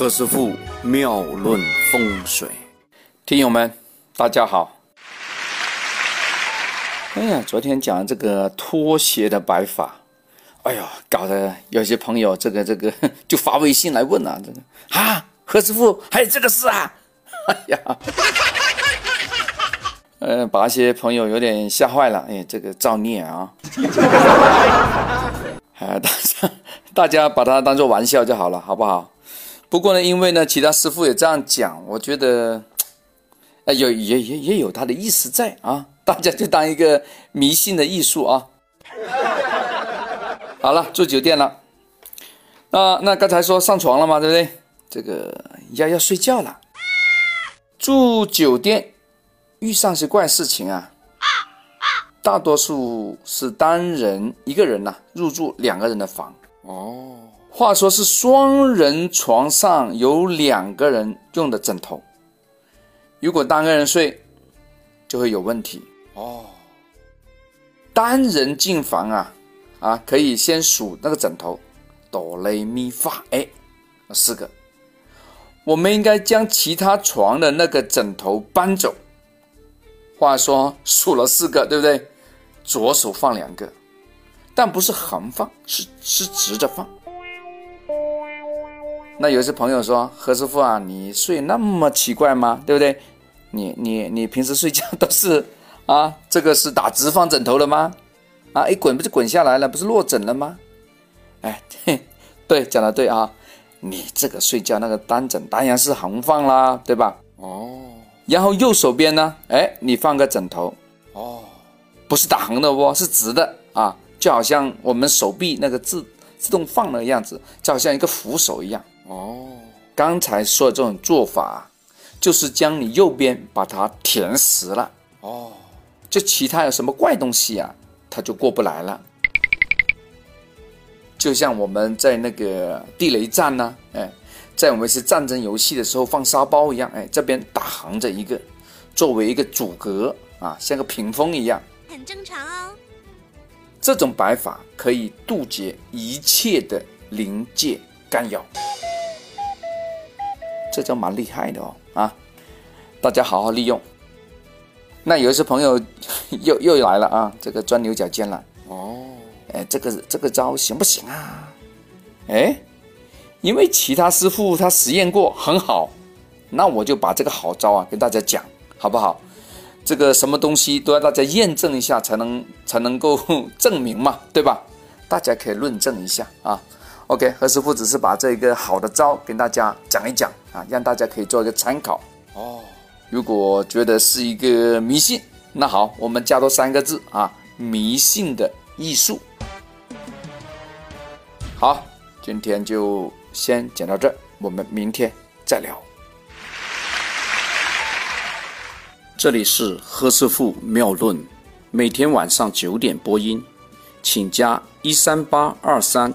何师傅妙论风水，听友们，大家好。哎呀，昨天讲这个拖鞋的摆法，哎呦，搞得有些朋友这个这个就发微信来问啊，这个啊，何师傅还有这个事啊？哎呀，呃，把一些朋友有点吓坏了。哎，这个造孽啊！啊，大家大家把它当做玩笑就好了，好不好？不过呢，因为呢，其他师傅也这样讲，我觉得，哎，有也也也有他的意思在啊。大家就当一个迷信的艺术啊。好了，住酒店了。啊，那刚才说上床了嘛，对不对？这个要要睡觉了。住酒店遇上些怪事情啊，大多数是单人一个人呐入住两个人的房。哦。话说是双人床上有两个人用的枕头，如果单个人睡，就会有问题哦。单人进房啊，啊，可以先数那个枕头，哆来咪发，哎，四个。我们应该将其他床的那个枕头搬走。话说数了四个，对不对？左手放两个，但不是横放，是是直着放。那有些朋友说：“何师傅啊，你睡那么奇怪吗？对不对？你你你平时睡觉都是 啊，这个是打直放枕头了吗？啊，一滚不就滚下来了，不是落枕了吗？哎，对，讲的对啊，你这个睡觉那个单枕当然是横放啦，对吧？哦，然后右手边呢，哎，你放个枕头，哦，不是打横的哦，是直的啊，就好像我们手臂那个自自动放的样子，就好像一个扶手一样。”哦，刚才说的这种做法，就是将你右边把它填实了。哦，这其他有什么怪东西啊，它就过不来了。就像我们在那个地雷战呢，哎，在我们是战争游戏的时候放沙包一样，哎，这边打横着一个，作为一个阻隔啊，像个屏风一样，很正常哦。这种摆法可以杜绝一切的临界干扰。这招蛮厉害的哦啊！大家好好利用。那有一些朋友又又来了啊，这个钻牛角尖了哦。哎，这个这个招行不行啊？哎，因为其他师傅他实验过很好，那我就把这个好招啊跟大家讲，好不好？这个什么东西都要大家验证一下才能才能够 证明嘛，对吧？大家可以论证一下啊。OK，何师傅只是把这个好的招跟大家讲一讲啊，让大家可以做一个参考哦。如果觉得是一个迷信，那好，我们加多三个字啊，迷信的艺术。好，今天就先讲到这儿，我们明天再聊。这里是何师傅妙论，每天晚上九点播音，请加一三八二三。